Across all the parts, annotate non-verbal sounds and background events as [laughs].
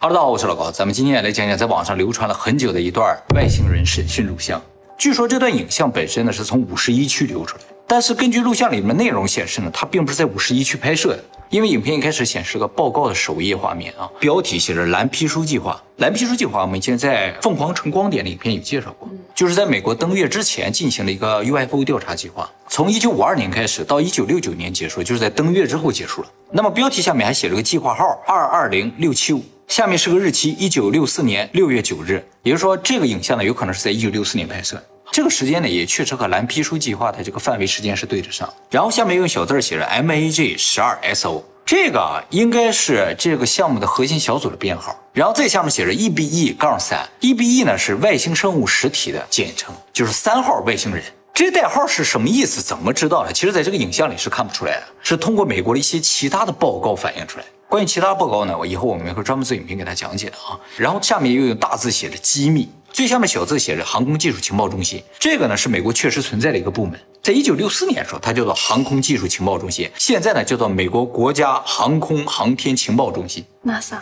哈喽，大家好，我是老高，咱们今天来讲讲在网上流传了很久的一段外星人审讯录像。据说这段影像本身呢是从五十一区流出来，但是根据录像里面内容显示呢，它并不是在五十一区拍摄的，因为影片一开始显示个报告的首页画面啊，标题写着“蓝皮书计划”。蓝皮书计划我们以前在凤凰城光点的影片有介绍过，就是在美国登月之前进行了一个 UFO 调查计划，从一九五二年开始到一九六九年结束，就是在登月之后结束了。那么标题下面还写了个计划号二二零六七五。下面是个日期，一九六四年六月九日，也就是说，这个影像呢，有可能是在一九六四年拍摄。这个时间呢，也确实和蓝皮书计划的这个范围时间是对得上。然后下面用小字写着 M A J 十二 S O，这个应该是这个项目的核心小组的编号。然后再下面写着 E B E 杠三，E B E 呢是外星生物实体的简称，就是三号外星人。这代号是什么意思？怎么知道的？其实，在这个影像里是看不出来的，是通过美国的一些其他的报告反映出来。关于其他报告呢，我以后我们会专门做影片给他讲解的啊。然后下面又用大字写着机密，最下面小字写着航空技术情报中心。这个呢是美国确实存在的一个部门，在一九六四年的时候，它叫做航空技术情报中心，现在呢叫做美国国家航空航天情报中心。NASA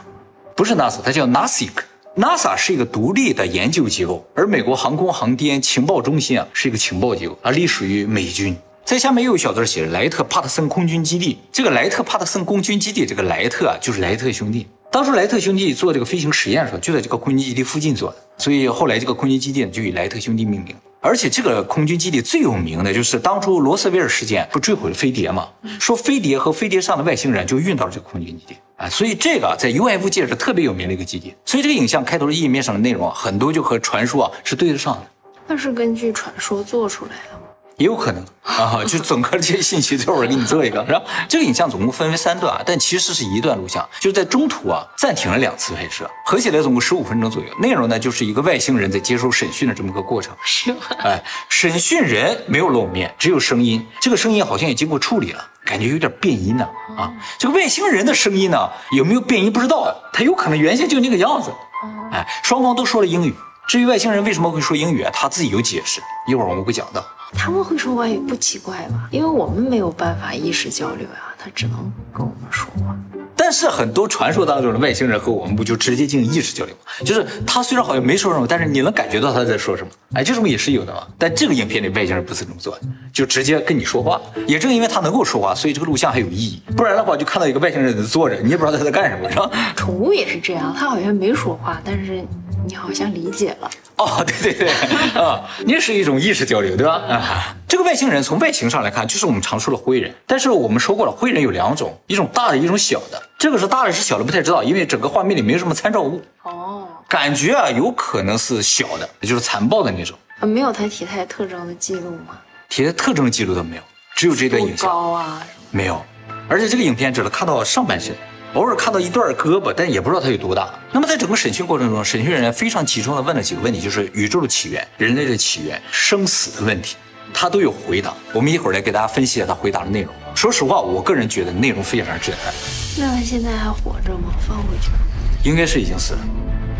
不是 NASA，它叫 NASIC。NASA 是一个独立的研究机构，而美国航空航天情报中心啊是一个情报机构，啊隶属于美军。在下面又有小字写着莱特帕特森空军基地。这个莱特帕特森空军基地，这个莱特啊，就是莱特兄弟。当初莱特兄弟做这个飞行实验的时候，就在这个空军基地附近做的，所以后来这个空军基地就以莱特兄弟命名。而且这个空军基地最有名的就是当初罗斯威尔事件不坠毁了飞碟嘛？说飞碟和飞碟上的外星人就运到了这个空军基地啊，所以这个在 UFO 界是特别有名的一个基地。所以这个影像开头的页面上的内容啊，很多就和传说啊是对得上的。那是根据传说做出来的。也有可能 [laughs] 啊，就整个这些信息最后，我给你做一个。[laughs] 然后这个影像总共分为三段啊，但其实是一段录像，就是在中途啊暂停了两次拍摄，合起来总共十五分钟左右。内容呢就是一个外星人在接受审讯的这么个过程。是吗？哎，审讯人没有露面，只有声音。这个声音好像也经过处理了，感觉有点变音呢。啊，这个外星人的声音呢有没有变音不知道，他有可能原先就那个样子。哎，双方都说了英语。至于外星人为什么会说英语啊，他自己有解释，一会儿我们会讲到。他们会说外语不奇怪吧？因为我们没有办法意识交流呀，他只能跟我们说话。但是很多传说当中的外星人和我们不就直接进行意识交流吗？就是他虽然好像没说什么，但是你能感觉到他在说什么。哎，这种也是有的嘛。但这个影片里外星人不是这么做的，就直接跟你说话。也正因为他能够说话，所以这个录像还有意义。不然的话，就看到一个外星人在坐着，你也不知道他在干什么，是吧？宠物也是这样，他好像没说话，但是你好像理解了。哦，对对对，啊，那是一种意识交流，对吧？啊，这个外星人从外形上来看，就是我们常说的灰人。但是我们说过了，灰人有两种，一种大的，一种小的。这个是大的，是小的，不太知道，因为整个画面里没有什么参照物。哦，感觉啊，有可能是小的，也就是残暴的那种。啊，没有他体态特征的记录吗？体态特征记录都没有，只有这段影像。高啊？没有，而且这个影片只能看到上半身。偶尔看到一段胳膊，但也不知道它有多大。那么在整个审讯过程中，审讯人员非常集中的问了几个问题，就是宇宙的起源、人类的起源、生死的问题，他都有回答。我们一会儿来给大家分析一下他回答的内容。说实话，我个人觉得内容非常震撼。那他现在还活着吗？放回去？应该是已经死了。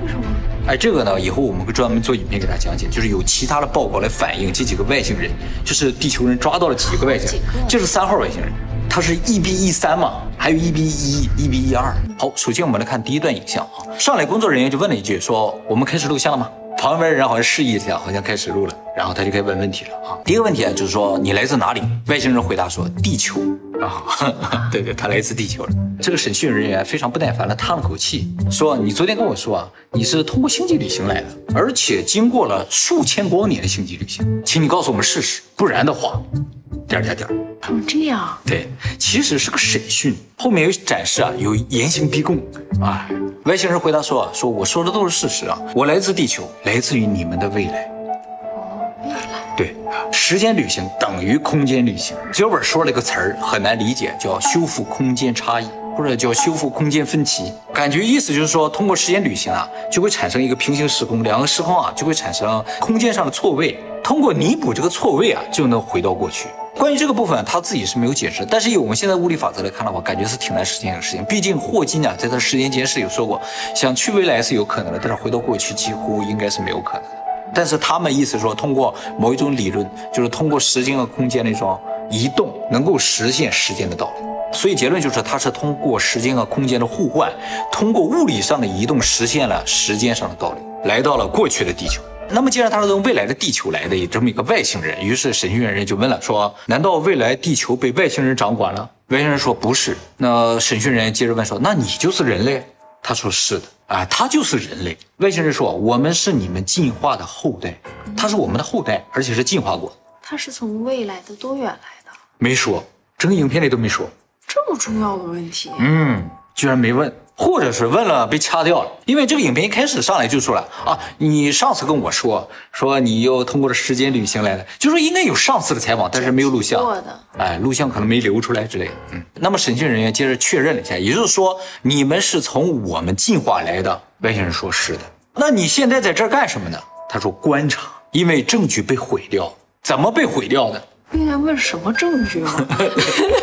为什么？哎，这个呢，以后我们会专门做影片给大家讲解。就是有其他的报告来反映这几个外星人，就是地球人抓到了几个外星人，就是三号外星人。它是 E B 一三嘛，还有 E B 一、E B 一二。好，首先我们来看第一段影像啊。上来工作人员就问了一句，说我们开始录像了吗？旁边人好像示意一下，好像开始录了。然后他就开始问问题了啊。第一个问题啊，就是说你来自哪里？外星人回答说地球啊。[laughs] 对对，他来自地球了。这个审讯人员非常不耐烦的叹了口气，说你昨天跟我说啊，你是通过星际旅行来的，而且经过了数千光年的星际旅行，请你告诉我们事实，不然的话，点点点。怎么这样？对，其实是个审讯，后面有展示啊，有严刑逼供啊。外星人回答说：“说我说的都是事实啊，我来自地球，来自于你们的未来。”哦，未来。对，时间旅行等于空间旅行。脚本说了一个词儿，很难理解，叫修复空间差异，或者叫修复空间分歧。感觉意思就是说，通过时间旅行啊，就会产生一个平行时空，两个时空啊就会产生空间上的错位，通过弥补这个错位啊，就能回到过去。关于这个部分，他自己是没有解释。但是以我们现在物理法则来看的话，感觉是挺难实现的事情。毕竟霍金啊，在他时间简史有说过，想去未来是有可能的，但是回到过去几乎应该是没有可能。但是他们意思说，通过某一种理论，就是通过时间和空间的一种移动，能够实现时间的倒流。所以结论就是它是通过时间和空间的互换，通过物理上的移动实现了时间上的倒流，来到了过去的地球。那么既然他是从未来的地球来的这么一个外星人，于是审讯员人就问了，说难道未来地球被外星人掌管了？外星人说不是。那审讯人接着问说，那你就是人类？他说是的，啊，他就是人类。外星人说我们是你们进化的后代，他是我们的后代，而且是进化过。他是从未来的多远来的？没说，整个影片里都没说。这么重要的问题，嗯，居然没问，或者是问了被掐掉了。因为这个影片一开始上来就说了啊，你上次跟我说说你又通过了时间旅行来的，就说应该有上次的采访，但是没有录像。哎，录像可能没流出来之类的。嗯，那么审讯人员接着确认了一下，也就是说你们是从我们进化来的。外星人说是的。那你现在在这儿干什么呢？他说观察，因为证据被毁掉。怎么被毁掉的？应该问什么证据吗？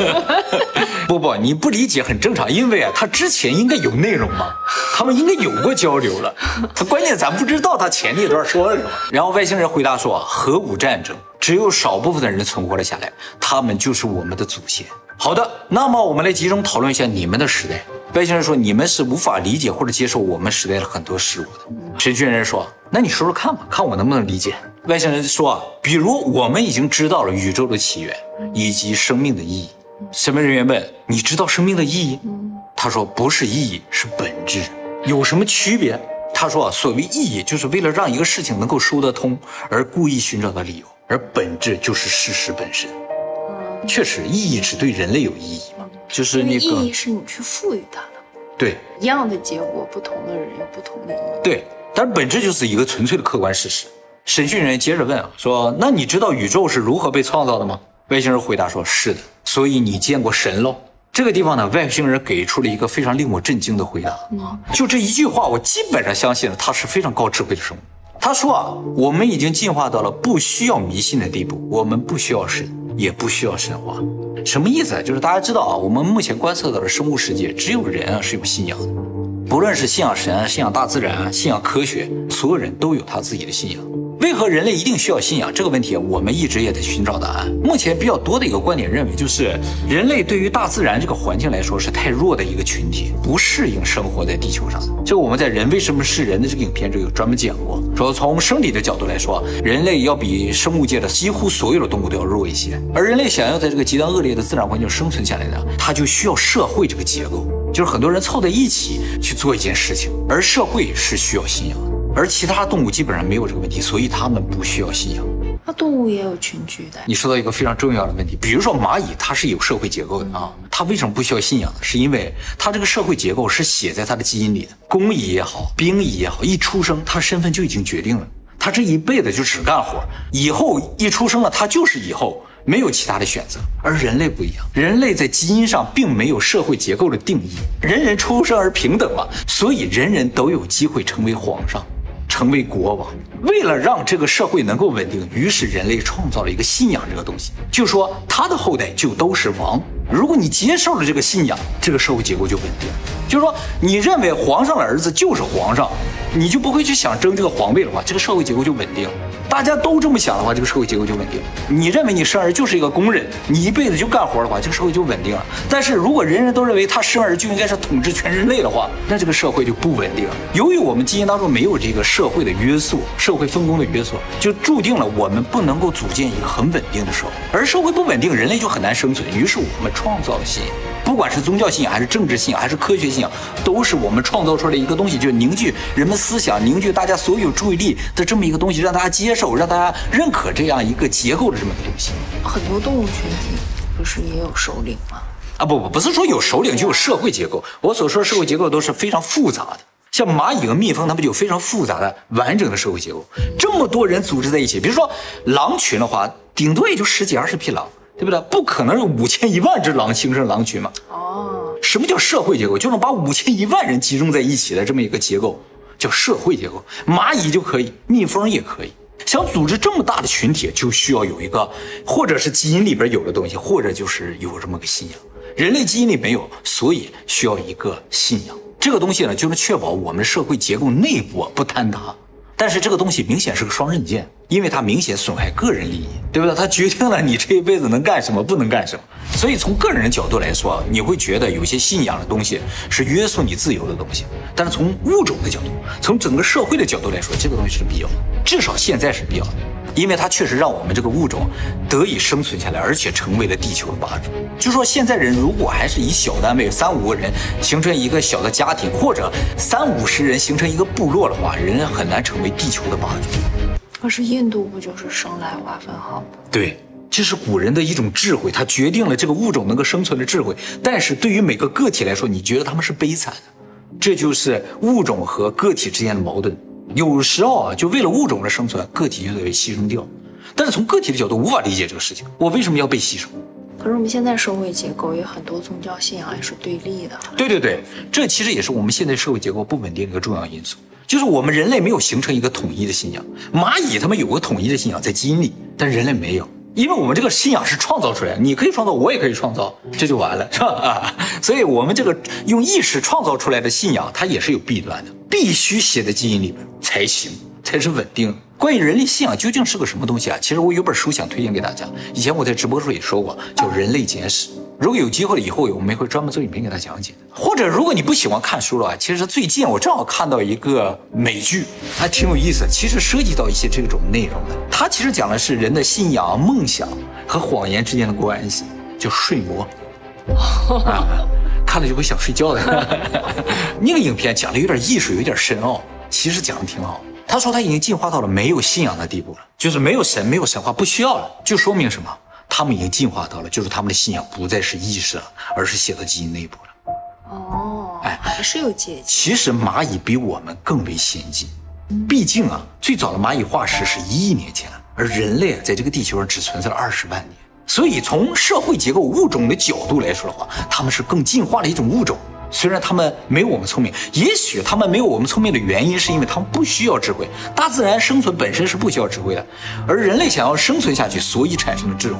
[laughs] 不不，你不理解很正常，因为啊，他之前应该有内容嘛，他们应该有过交流了。他关键咱不知道他前那段说了什么。然后外星人回答说：核武战争只有少部分的人存活了下来，他们就是我们的祖先。好的，那么我们来集中讨论一下你们的时代。外星人说：你们是无法理解或者接受我们时代的很多事物的。审讯人说：那你说说看吧，看我能不能理解。外星人说啊，比如我们已经知道了宇宙的起源以及生命的意义。审问人员问：“你知道生命的意义？”他说：“不是意义，是本质。有什么区别？”他说：“啊，所谓意义，就是为了让一个事情能够说得通而故意寻找的理由，而本质就是事实本身。确实，意义只对人类有意义嘛，就是那个意义是你去赋予它的。对一样的结果，不同的人有不同的意义。对，但是本质就是一个纯粹的客观事实。”审讯人接着问啊，说：“那你知道宇宙是如何被创造的吗？”外星人回答说：“是的。”所以你见过神喽？这个地方呢，外星人给出了一个非常令我震惊的回答啊！就这一句话，我基本上相信了，他是非常高智慧的生物。他说啊，我们已经进化到了不需要迷信的地步，我们不需要神，也不需要神话。什么意思？就是大家知道啊，我们目前观测到的生物世界，只有人啊是有信仰的，不论是信仰神、信仰大自然、信仰科学，所有人都有他自己的信仰。为何人类一定需要信仰这个问题，我们一直也在寻找答案。目前比较多的一个观点认为，就是人类对于大自然这个环境来说是太弱的一个群体，不适应生活在地球上。这个我们在《人为什么是人》的这个影片中有专门讲过，说从生理的角度来说，人类要比生物界的几乎所有的动物都要弱一些。而人类想要在这个极端恶劣的自然环境生存下来呢，它就需要社会这个结构，就是很多人凑在一起去做一件事情，而社会是需要信仰的。而其他动物基本上没有这个问题，所以它们不需要信仰。那动物也有群居的。你说到一个非常重要的问题，比如说蚂蚁，它是有社会结构的啊。它为什么不需要信仰呢？是因为它这个社会结构是写在它的基因里的。工蚁也好，兵蚁也好，一出生它身份就已经决定了，它这一辈子就只干活，以后一出生了，它就是以后。没有其他的选择，而人类不一样，人类在基因上并没有社会结构的定义，人人出生而平等嘛，所以人人都有机会成为皇上，成为国王。为了让这个社会能够稳定，于是人类创造了一个信仰这个东西，就说他的后代就都是王。如果你接受了这个信仰，这个社会结构就稳定。就是说，你认为皇上的儿子就是皇上，你就不会去想争这个皇位的话，这个社会结构就稳定。大家都这么想的话，这个社会结构就稳定。你认为你生儿就是一个工人，你一辈子就干活的话，这个社会就稳定了。但是如果人人都认为他生儿就应该是统治全人类的话，那这个社会就不稳定。由于我们基因当中没有这个社会的约束，社会分工的约束，就注定了我们不能够组建一个很稳定的社会。而社会不稳定，人类就很难生存。于是我们创造了新。[laughs] 不管是宗教信仰，还是政治信仰，还是科学信仰，都是我们创造出来的一个东西，就是凝聚人们思想、凝聚大家所有注意力的这么一个东西，让大家接受，让大家认可这样一个结构的这么一个东西。很多动物群体不是也有首领吗？啊，不不，不是说有首领就有社会结构。我所说的社会结构都是非常复杂的，像蚂蚁和蜜蜂，它们就有非常复杂的、完整的社会结构。这么多人组织在一起，比如说狼群的话，顶多也就十几二十匹狼。对不对？不可能有五千一万只狼形成狼群嘛？哦，什么叫社会结构？就是把五千一万人集中在一起的这么一个结构，叫社会结构。蚂蚁就可以，蜜蜂也可以。想组织这么大的群体，就需要有一个，或者是基因里边有的东西，或者就是有这么个信仰。人类基因里没有，所以需要一个信仰。这个东西呢，就能确保我们社会结构内部不坍塌。但是这个东西明显是个双刃剑，因为它明显损害个人利益，对不对？它决定了你这一辈子能干什么，不能干什么。所以从个人角度来说，你会觉得有些信仰的东西是约束你自由的东西。但是从物种的角度，从整个社会的角度来说，这个东西是必要的，至少现在是必要的。因为它确实让我们这个物种得以生存下来，而且成为了地球的霸主。就说现在人如果还是以小单位三五个人形成一个小的家庭，或者三五十人形成一个部落的话，人很难成为地球的霸主。可是印度不就是生来划分好吗？对，这是古人的一种智慧，它决定了这个物种能够生存的智慧。但是对于每个个体来说，你觉得他们是悲惨的，这就是物种和个体之间的矛盾。有时候啊，就为了物种的生存，个体就得被牺牲掉。但是从个体的角度无法理解这个事情，我为什么要被牺牲？可是我们现在社会结构有很多宗教信仰也是对立的。对对对，这其实也是我们现在社会结构不稳定的一个重要因素，就是我们人类没有形成一个统一的信仰。蚂蚁他们有个统一的信仰在基因里，但人类没有。因为我们这个信仰是创造出来的，你可以创造，我也可以创造，这就完了，是吧？啊，[laughs] 所以我们这个用意识创造出来的信仰，它也是有弊端的，必须写在基因里边才行，才是稳定。关于人类信仰究竟是个什么东西啊？其实我有本书想推荐给大家，以前我在直播时候也说过，叫《人类简史》。如果有机会了以后，我们会专门做影片给大家讲解。或者如果你不喜欢看书了，其实最近我正好看到一个美剧，还挺有意思。其实涉及到一些这种内容的。它其实讲的是人的信仰、梦想和谎言之间的关系，叫睡魔。啊，看了就会想睡觉的。[laughs] 那个影片讲的有点艺术，有点深奥，其实讲的挺好。他说他已经进化到了没有信仰的地步了，就是没有神、没有神话，不需要了，就说明什么？他们已经进化到了，就是他们的信仰不再是意识了，[laughs] 而是写到基因内部了。哦，哎，还是有阶级。其实蚂蚁比我们更为先进，毕竟啊，最早的蚂蚁化石是一亿年前，而人类啊，在这个地球上只存在了二十万年。所以从社会结构、物种的角度来说的话，他们是更进化的一种物种。虽然他们没有我们聪明，也许他们没有我们聪明的原因，是因为他们不需要智慧。大自然生存本身是不需要智慧的，而人类想要生存下去，所以产生了智慧。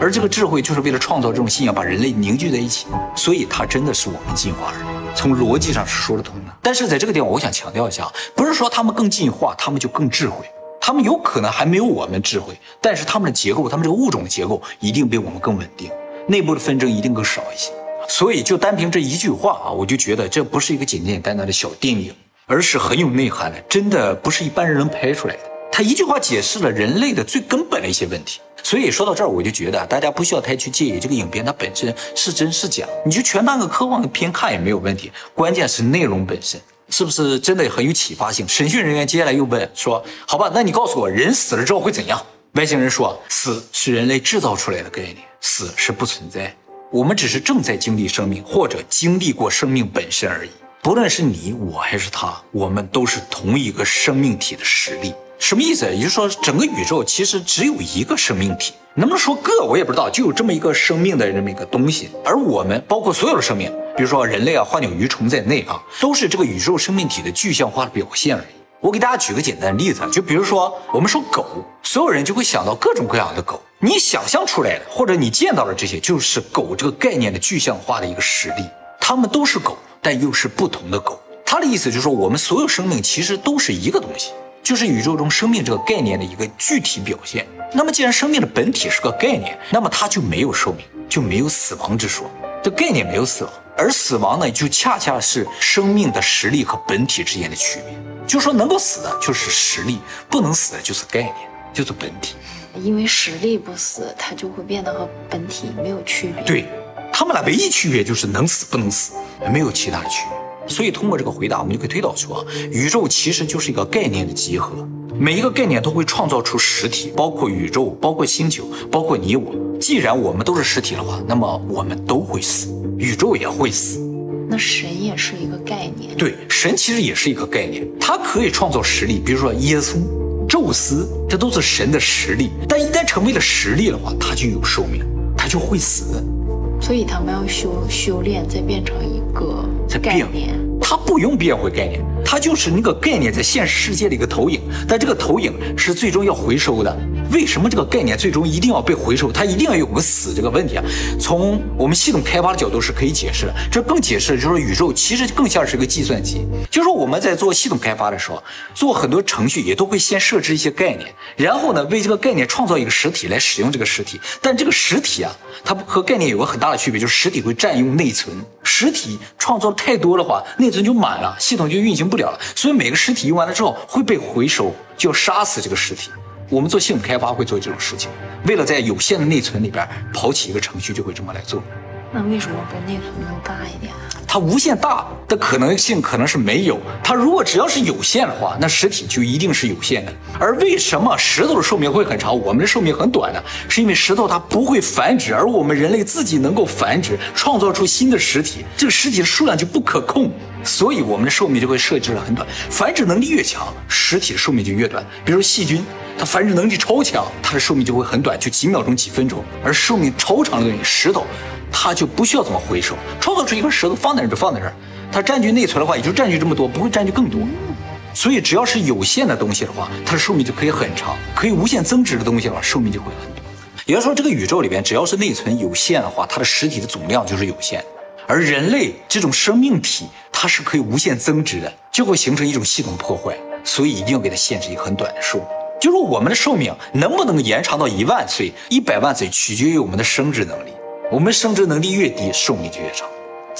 而这个智慧就是为了创造这种信仰，把人类凝聚在一起。所以它真的是我们进化而来，从逻辑上是说得通的。但是在这个地方，我想强调一下，不是说他们更进化，他们就更智慧。他们有可能还没有我们智慧，但是他们的结构，他们这个物种的结构一定比我们更稳定，内部的纷争一定更少一些。所以，就单凭这一句话啊，我就觉得这不是一个简简单单的小电影，而是很有内涵的，真的不是一般人能拍出来的。他一句话解释了人类的最根本的一些问题。所以说到这儿，我就觉得大家不需要太去介意这个影片它本身是真是假，你就全当个科幻片看也没有问题。关键是内容本身是不是真的很有启发性。审讯人员接下来又问说：“好吧，那你告诉我，人死了之后会怎样？”外星人说：“死是人类制造出来的概念，死是不存在。”我们只是正在经历生命，或者经历过生命本身而已。不论是你我还是他，我们都是同一个生命体的实力。什么意思？也就是说，整个宇宙其实只有一个生命体，能不能说个我也不知道，就有这么一个生命的这么一个东西。而我们，包括所有的生命，比如说人类啊、花鸟鱼虫在内啊，都是这个宇宙生命体的具象化的表现而已。我给大家举个简单的例子，就比如说我们说狗，所有人就会想到各种各样的狗。你想象出来的，或者你见到的这些，就是狗这个概念的具象化的一个实例。它们都是狗，但又是不同的狗。他的意思就是说，我们所有生命其实都是一个东西，就是宇宙中生命这个概念的一个具体表现。那么，既然生命的本体是个概念，那么它就没有寿命，就没有死亡之说。这概念没有死亡，而死亡呢，就恰恰是生命的实力和本体之间的区别。就说能够死的就是实力，不能死的就是概念，就是本体。因为实力不死，它就会变得和本体没有区别。对，他们俩唯一区别就是能死不能死，没有其他的区别。所以通过这个回答，我们就可以推导出啊，宇宙其实就是一个概念的集合，每一个概念都会创造出实体，包括宇宙，包括星球，包括你我。既然我们都是实体的话，那么我们都会死，宇宙也会死。那神也是一个概念。对，神其实也是一个概念，它可以创造实力，比如说耶稣。宙斯，这都是神的实力，但一旦成为了实力的话，他就有寿命，他就会死。所以他们要修修炼，再变成一个概念。他不用变回概念，他就是那个概念在现实世界的一个投影，但这个投影是最终要回收的。为什么这个概念最终一定要被回收？它一定要有个死这个问题啊？从我们系统开发的角度是可以解释的，这更解释就是宇宙其实更像是一个计算机。就是我们在做系统开发的时候，做很多程序也都会先设置一些概念，然后呢为这个概念创造一个实体来使用这个实体。但这个实体啊，它和概念有个很大的区别，就是实体会占用内存，实体创造太多的话，内存就满了，系统就运行不了了。所以每个实体用完了之后会被回收，就要杀死这个实体。我们做系统开发会做这种事情，为了在有限的内存里边跑起一个程序，就会这么来做。那为什么不内存弄大一点？它无限大的可能性可能是没有。它如果只要是有限的话，那实体就一定是有限的。而为什么石头的寿命会很长，我们的寿命很短呢？是因为石头它不会繁殖，而我们人类自己能够繁殖，创造出新的实体，这个实体的数量就不可控，所以我们的寿命就会设置的很短。繁殖能力越强，实体的寿命就越短。比如细菌。它繁殖能力超强，它的寿命就会很短，就几秒钟、几分钟。而寿命超长的东西，石头，它就不需要怎么回收，创造出一块石头放在那儿就放在那儿。它占据内存的话，也就占据这么多，不会占据更多。所以只要是有限的东西的话，它的寿命就可以很长；可以无限增值的东西的话，寿命就会很短。也就是说，这个宇宙里边，只要是内存有限的话，它的实体的总量就是有限。而人类这种生命体，它是可以无限增值的，就会形成一种系统破坏。所以一定要给它限制一个很短的寿命。就是我们的寿命能不能延长到一万岁、一百万岁，取决于我们的生殖能力。我们生殖能力越低，寿命就越长。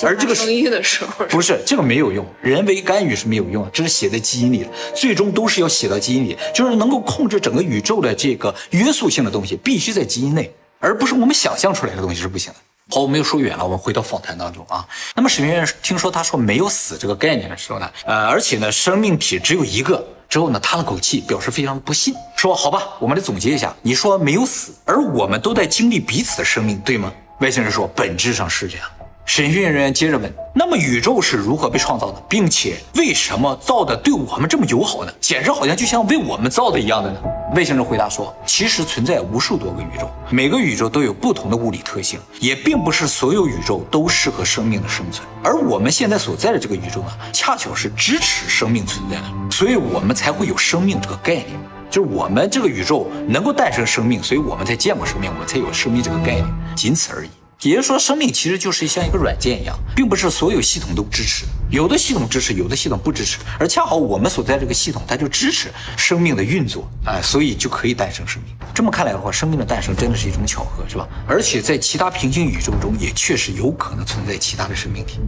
而这个生育的时候不是这个没有用，人为干预是没有用，这是写在基因里的，最终都是要写到基因里。就是能够控制整个宇宙的这个约束性的东西，必须在基因内，而不是我们想象出来的东西是不行的。好，我们又说远了，我们回到访谈当中啊。那么沈院士听说他说没有死这个概念的时候呢，呃，而且呢，生命体只有一个。之后呢，叹了口气，表示非常不信，说：“好吧，我们来总结一下。你说没有死，而我们都在经历彼此的生命，对吗？”外星人说：“本质上是这样。”审讯人员接着问：“那么宇宙是如何被创造的，并且为什么造的对我们这么友好呢？简直好像就像为我们造的一样的呢？”外星人回答说：“其实存在无数多个宇宙，每个宇宙都有不同的物理特性，也并不是所有宇宙都适合生命的生存。而我们现在所在的这个宇宙呢，恰巧是支持生命存在的，所以我们才会有生命这个概念。就是我们这个宇宙能够诞生生命，所以我们才见过生命，我们才有生命这个概念，仅此而已。”也就是说，生命其实就是像一个软件一样，并不是所有系统都支持，有的系统支持，有的系统不支持。而恰好我们所在这个系统，它就支持生命的运作，哎，所以就可以诞生生命。这么看来的话，生命的诞生真的是一种巧合，是吧？而且在其他平行宇宙中，也确实有可能存在其他的生命体。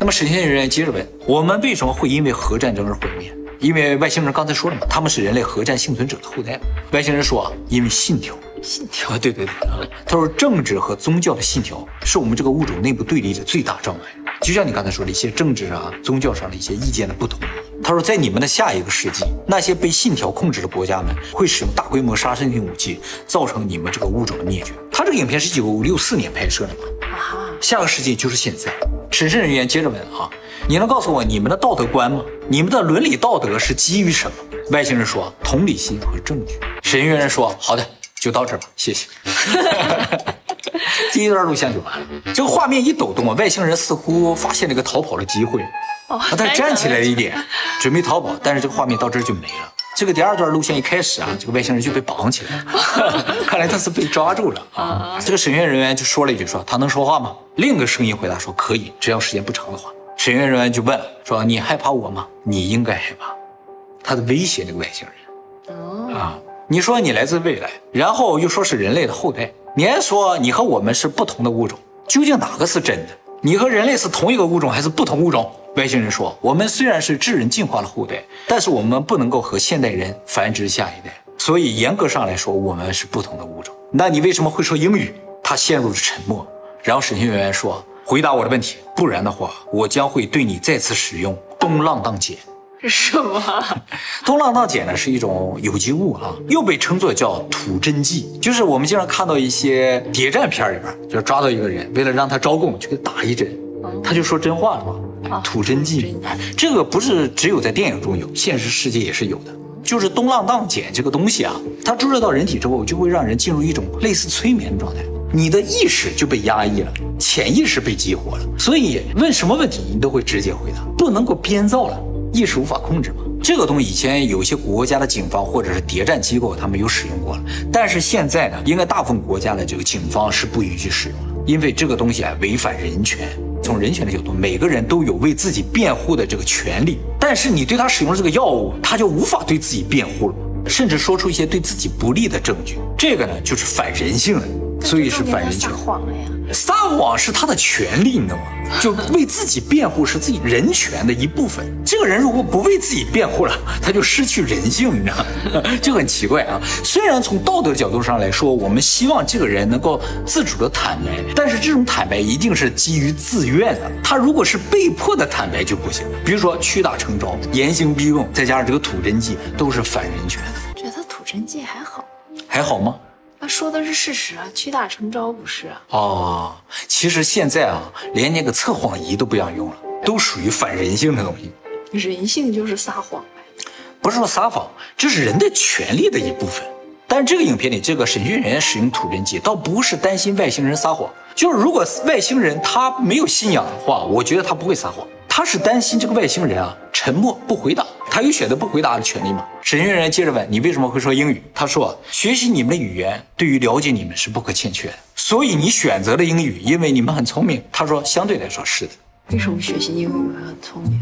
那么神仙人员接着问：我们为什么会因为核战争而毁灭？因为外星人刚才说了嘛，他们是人类核战幸存者的后代。外星人说啊，因为信条。信条，对对对啊！他说，政治和宗教的信条是我们这个物种内部对立的最大障碍。就像你刚才说的一些政治啊、宗教上的一些意见的不同。他说，在你们的下一个世纪，那些被信条控制的国家们会使用大规模杀伤性武器，造成你们这个物种的灭绝。他这个影片是一九六四年拍摄的嘛？啊，下个世纪就是现在。审慎人员接着问啊，你能告诉我你们的道德观吗？你们的伦理道德是基于什么？外星人说，同理心和证据。审讯人说，好的。就到这儿吧，谢谢。[laughs] 第一段录像就完了。这个画面一抖动啊，外星人似乎发现了一个逃跑的机会，他站起来了一点，准备逃跑，但是这个画面到这儿就没了。这个第二段路线一开始啊，这个外星人就被绑起来了，[laughs] 看来他是被抓住了啊。这个审讯人员就说了一句，说他能说话吗？另一个声音回答说可以，只要时间不长的话。审讯人员就问了，说你害怕我吗？你应该害怕。他在威胁那个外星人。哦啊。你说你来自未来，然后又说是人类的后代，你还说你和我们是不同的物种，究竟哪个是真的？你和人类是同一个物种还是不同物种？外星人说，我们虽然是智人进化的后代，但是我们不能够和现代人繁殖下一代，所以严格上来说，我们是不同的物种。那你为什么会说英语？他陷入了沉默，然后审讯人员说，回答我的问题，不然的话，我将会对你再次使用东浪荡碱。什么？[laughs] 东浪荡碱呢是一种有机物啊，又被称作叫土真剂，就是我们经常看到一些谍战片里边，就抓到一个人，为了让他招供，就给他打一针，他就说真话了嘛。土真剂，这个不是只有在电影中有，现实世界也是有的。就是东浪荡碱这个东西啊，它注射到人体之后，就会让人进入一种类似催眠的状态，你的意识就被压抑了，潜意识被激活了，所以问什么问题你都会直接回答，不能够编造了。意识无法控制嘛？这个东西以前有一些国家的警方或者是谍战机构他们有使用过了，但是现在呢，应该大部分国家的这个警方是不允许使用的，因为这个东西啊违反人权。从人权的角度，每个人都有为自己辩护的这个权利，但是你对他使用了这个药物，他就无法对自己辩护了，甚至说出一些对自己不利的证据，这个呢就是反人性的，所以是反人权。撒谎了呀。撒谎是他的权利，你知道吗？[laughs] 就为自己辩护是自己人权的一部分。这个人如果不为自己辩护了，他就失去人性，你知道吗？[laughs] 就很奇怪啊。虽然从道德角度上来说，我们希望这个人能够自主的坦白，但是这种坦白一定是基于自愿的。他如果是被迫的坦白就不行。比如说屈打成招、严刑逼供，再加上这个吐真剂，都是反人权的。觉得吐真剂还好，还好吗？他说的是事实啊，屈打成招不是啊。哦，其实现在啊，连那个测谎仪都不让用了，都属于反人性的东西。人性就是撒谎呗，不是说撒谎，这是人的权利的一部分。但是这个影片里，这个审讯人员使用吐真剂，倒不是担心外星人撒谎，就是如果外星人他没有信仰的话，我觉得他不会撒谎。他是担心这个外星人啊沉默不回答，他有选择不回答的权利吗？审讯人员接着问：“你为什么会说英语？”他说：“学习你们的语言对于了解你们是不可欠缺的，所以你选择了英语，因为你们很聪明。”他说：“相对来说是的。”为什么学习英语很聪明？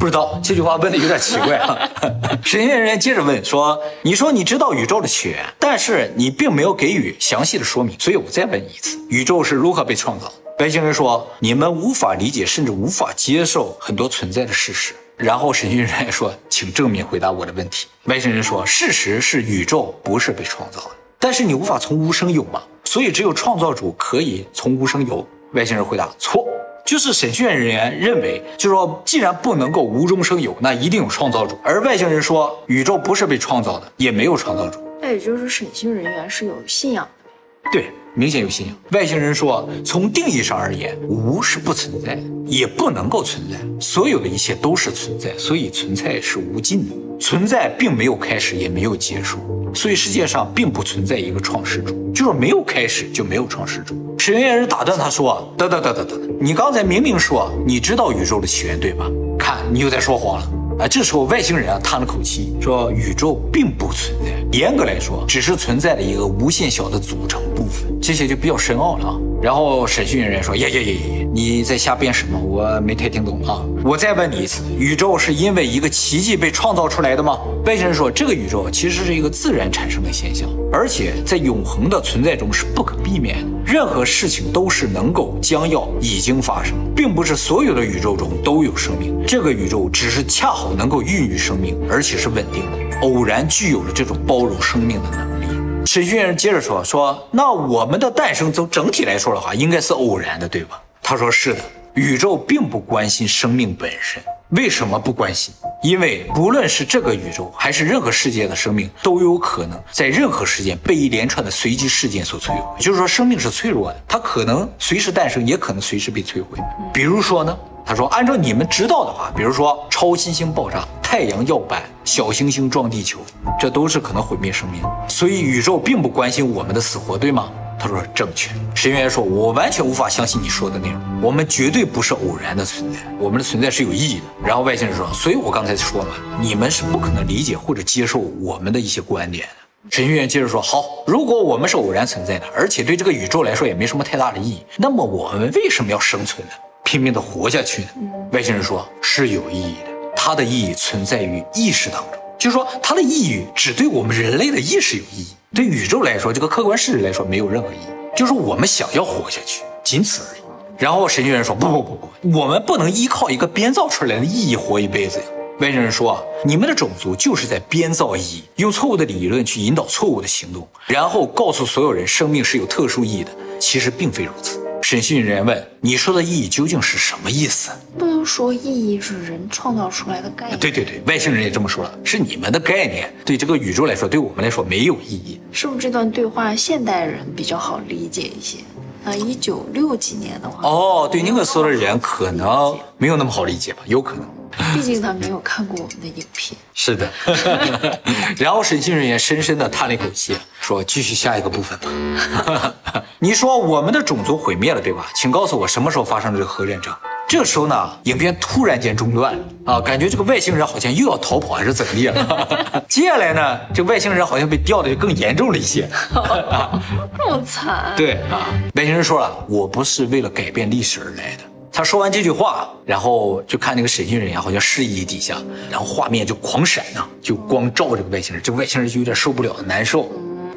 不知道这句话问的有点奇怪啊。[laughs] 审讯人员接着问说：“你说你知道宇宙的起源，但是你并没有给予详细的说明，所以我再问你一次，宇宙是如何被创造？”外星人说：“你们无法理解，甚至无法接受很多存在的事实。”然后审讯人员说：“请正面回答我的问题。”外星人说：“事实是宇宙不是被创造的，但是你无法从无生有嘛，所以只有创造主可以从无生有。”外星人回答：“错，就是审讯人员认为，就说，既然不能够无中生有，那一定有创造主。而外星人说，宇宙不是被创造的，也没有创造主。那也就是审讯人员是有信仰的？对。”明显有信仰。外星人说，从定义上而言，无是不存在，也不能够存在。所有的一切都是存在，所以存在是无尽的。存在并没有开始，也没有结束，所以世界上并不存在一个创世主，就是没有开始就没有创世主。审讯人打断他说：“等等等等等等，你刚才明明说你知道宇宙的起源，对吧？看你又在说谎了。”啊，这时候外星人啊叹了口气，说：“宇宙并不存在，严格来说，只是存在的一个无限小的组成部分。这些就比较深奥了啊。”然后审讯人员说：“呀呀呀呀，你在瞎编什么？我没太听懂啊。我再问你一次，宇宙是因为一个奇迹被创造出来的吗？”外星人说：“这个宇宙其实是一个自然产生的现象，而且在永恒的存在中是不可避免的。任何事情都是能够、将要、已经发生，并不是所有的宇宙中都有生命。这个宇宙只是恰好能够孕育生命，而且是稳定的，偶然具有了这种包容生命的能力。”审讯人接着说：“说那我们的诞生从整体来说的话，应该是偶然的，对吧？”他说：“是的，宇宙并不关心生命本身。为什么不关心？因为不论是这个宇宙还是任何世界的生命，都有可能在任何时间被一连串的随机事件所摧毁。就是说，生命是脆弱的，它可能随时诞生，也可能随时被摧毁。比如说呢？”他说：“按照你们知道的话，比如说超新星爆炸、太阳耀斑、小行星撞地球，这都是可能毁灭生命。所以宇宙并不关心我们的死活，对吗？”他说：“正确。”神员说：“我完全无法相信你说的内容。我们绝对不是偶然的存在，我们的存在是有意义的。”然后外星人说：“所以我刚才说嘛，你们是不可能理解或者接受我们的一些观点的。”神员接着说：“好，如果我们是偶然存在的，而且对这个宇宙来说也没什么太大的意义，那么我们为什么要生存呢？”拼命的活下去呢？外星人说是有意义的，它的意义存在于意识当中，就是说它的意义只对我们人类的意识有意义，对宇宙来说，这个客观事实来说没有任何意义，就是我们想要活下去，仅此而已。然后神学人说不不不不，我们不能依靠一个编造出来的意义活一辈子呀。外星人说你们的种族就是在编造意义，用错误的理论去引导错误的行动，然后告诉所有人生命是有特殊意义的，其实并非如此。审讯人员问：“你说的意义究竟是什么意思？”不能说意义是人创造出来的概念。对对对，外星人也这么说了，是你们的概念，对这个宇宙来说，对我们来说没有意义。是不是这段对话现代人比较好理解一些？啊，一九六几年的话，哦，对那个时候的人可能没有那么好理解吧，有可能。毕竟他没有看过我们的影片。是的，[laughs] 然后审讯人员深深的叹了一口气，说：“继续下一个部分吧。[laughs] 你说我们的种族毁灭了，对吧？请告诉我什么时候发生这个核战争？这个时候呢，影片突然间中断啊，感觉这个外星人好像又要逃跑还是怎么地了。[laughs] 接下来呢，这外星人好像被吊的就更严重了一些。这么惨。对啊，外星人说了，我不是为了改变历史而来的。他说完这句话，然后就看那个审讯人员好像示意底下，然后画面就狂闪呐、就光照这个外星人，这个外星人就有点受不了，难受。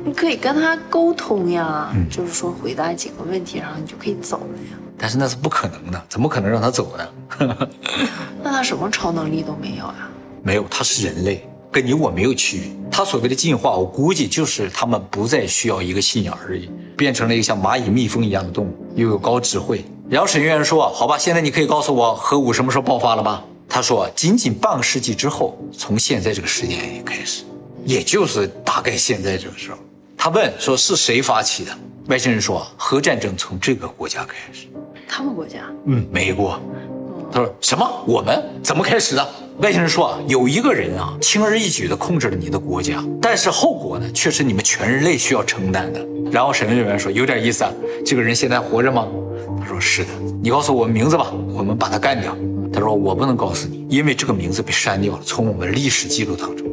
你可以跟他沟通呀，嗯就是说回答几个问题，然后你就可以走了呀。但是那是不可能的，怎么可能让他走呢？[laughs] 那他什么超能力都没有啊？没有，他是人类，跟你我没有区别。他所谓的进化，我估计就是他们不再需要一个信仰而已，变成了一个像蚂蚁、蜜蜂一样的动物，又有高智慧。然后审讯员说：“好吧，现在你可以告诉我核武什么时候爆发了吧？”他说：“仅仅半个世纪之后，从现在这个时间点开始，也就是大概现在这个时候。”他问说：“是谁发起的？”外星人说：“核战争从这个国家开始。”他们国家嗯，美国。他说什么？我们怎么开始的？外星人说啊，有一个人啊，轻而易举地控制了你的国家，但是后果呢，却是你们全人类需要承担的。然后审问人员说，有点意思啊，这个人现在活着吗？他说是的。你告诉我名字吧，我们把他干掉。他说我不能告诉你，因为这个名字被删掉了，从我们历史记录当中。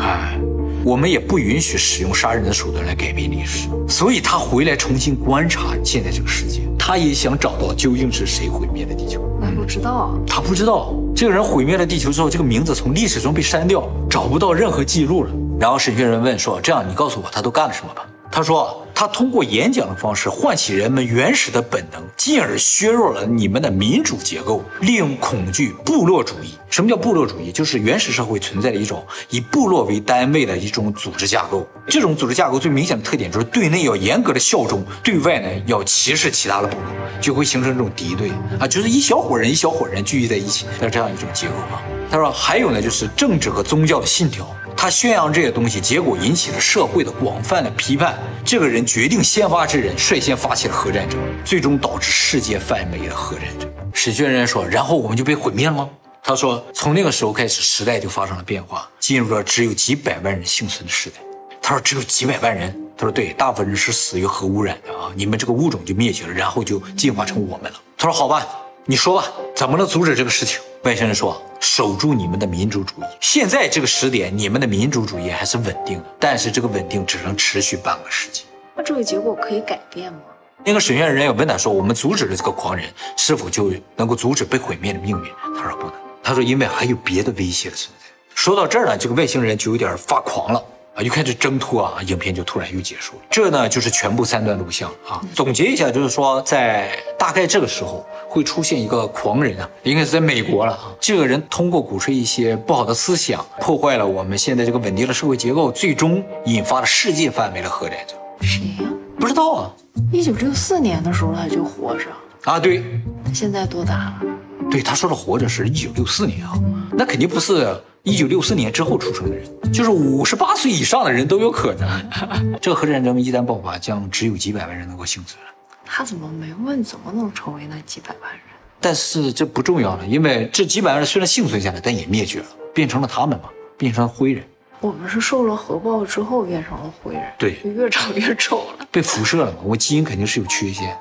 哎，我们也不允许使用杀人的手段来改变历史，所以他回来重新观察现在这个世界，他也想找到究竟是谁毁灭了地球。他不知道啊。他不知道这个人毁灭了地球之后，这个名字从历史中被删掉，找不到任何记录了。然后审讯人问说：“这样，你告诉我他都干了什么吧？”他说：“他通过演讲的方式唤起人们原始的本能，进而削弱了你们的民主结构，利用恐惧、部落主义。什么叫部落主义？就是原始社会存在的一种以部落为单位的一种组织架构。这种组织架构最明显的特点就是对内要严格的效忠，对外呢要歧视其他的部落，就会形成这种敌对啊，就是一小伙人一小伙人聚集在一起的这样一种结构啊。他说还有呢，就是政治和宗教的信条。他宣扬这些东西，结果引起了社会的广泛的批判。这个人决定先发制人，率先发起了核战争，最终导致世界范围的核战争。史学人说，然后我们就被毁灭了吗？他说，从那个时候开始，时代就发生了变化，进入了只有几百万人幸存的时代。他说，只有几百万人。他说，对，大部分人是死于核污染的啊，你们这个物种就灭绝了，然后就进化成我们了。他说，好吧，你说吧，怎么能阻止这个事情？外星人说：“守住你们的民族主义。现在这个时点，你们的民族主义还是稳定的，但是这个稳定只能持续半个世纪。那这个结果可以改变吗？”那个审讯人员问他说：“我们阻止了这个狂人，是否就能够阻止被毁灭的命运？”他说：“不能。”他说：“因为还有别的威胁的存在。”说到这儿呢，这个外星人就有点发狂了。啊，又开始挣脱啊，影片就突然又结束了。这呢，就是全部三段录像啊。总结一下，就是说，在大概这个时候会出现一个狂人啊，应该是在美国了啊。这个人通过鼓吹一些不好的思想，破坏了我们现在这个稳定的社会结构，最终引发了世界范围的核战争。谁呀、不知道啊一九六四年的时候他就活着，啊，对他现在多大了？对，他说的活着是一九六四年啊，那肯定不是一九六四年之后出生的人，就是五十八岁以上的人都有可能。[laughs] 这个核战争一旦爆发，将只有几百万人能够幸存。他怎么没问怎么能成为那几百万人？但是这不重要了，因为这几百万人虽然幸存下来，但也灭绝了，变成了他们嘛，变成了灰人，我们是受了核爆之后变成了灰人，对就越长越丑了。被辐射了嘛。我基因肯定是有缺陷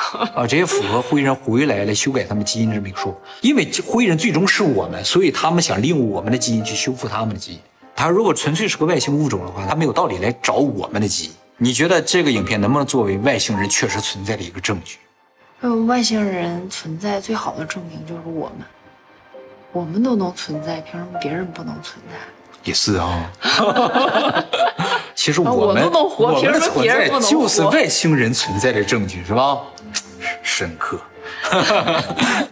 [laughs] 啊，这也符合灰人回来来修改他们基因这么一个说法。因为灰人最终是我们，所以他们想利用我们的基因去修复他们的基因。他如果纯粹是个外星物种的话，他没有道理来找我们的基因。你觉得这个影片能不能作为外星人确实存在的一个证据？嗯，外星人存在最好的证明就是我们，我们都能存在，凭什么别人不能存在？也是啊。[laughs] 其实啊我们、我都能活我们的凭什么存在别人不能就是外星人存在的证据，是吧？深刻。[laughs]